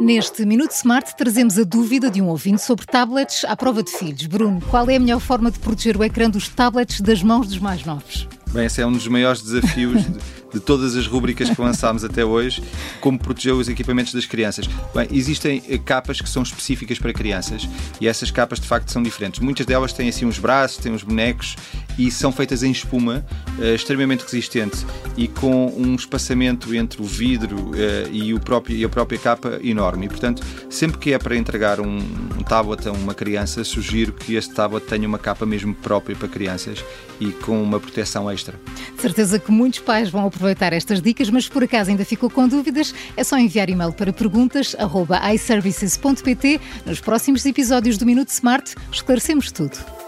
Neste Minuto Smart trazemos a dúvida de um ouvinte sobre tablets à prova de filhos. Bruno, qual é a melhor forma de proteger o ecrã dos tablets das mãos dos mais novos? Bem, esse é um dos maiores desafios de, de todas as rubricas que lançámos até hoje, como proteger os equipamentos das crianças. Bem, existem eh, capas que são específicas para crianças e essas capas de facto são diferentes. Muitas delas têm assim uns braços, têm uns bonecos e são feitas em espuma, uh, extremamente resistente e com um espaçamento entre o vidro uh, e, o próprio, e a própria capa enorme. E, portanto, sempre que é para entregar um, um tablet a uma criança, sugiro que este tablet tenha uma capa mesmo própria para crianças e com uma proteção extra. De certeza que muitos pais vão aproveitar estas dicas, mas por acaso ainda ficou com dúvidas, é só enviar e-mail para perguntas@iservices.pt. Nos próximos episódios do Minuto Smart esclarecemos tudo.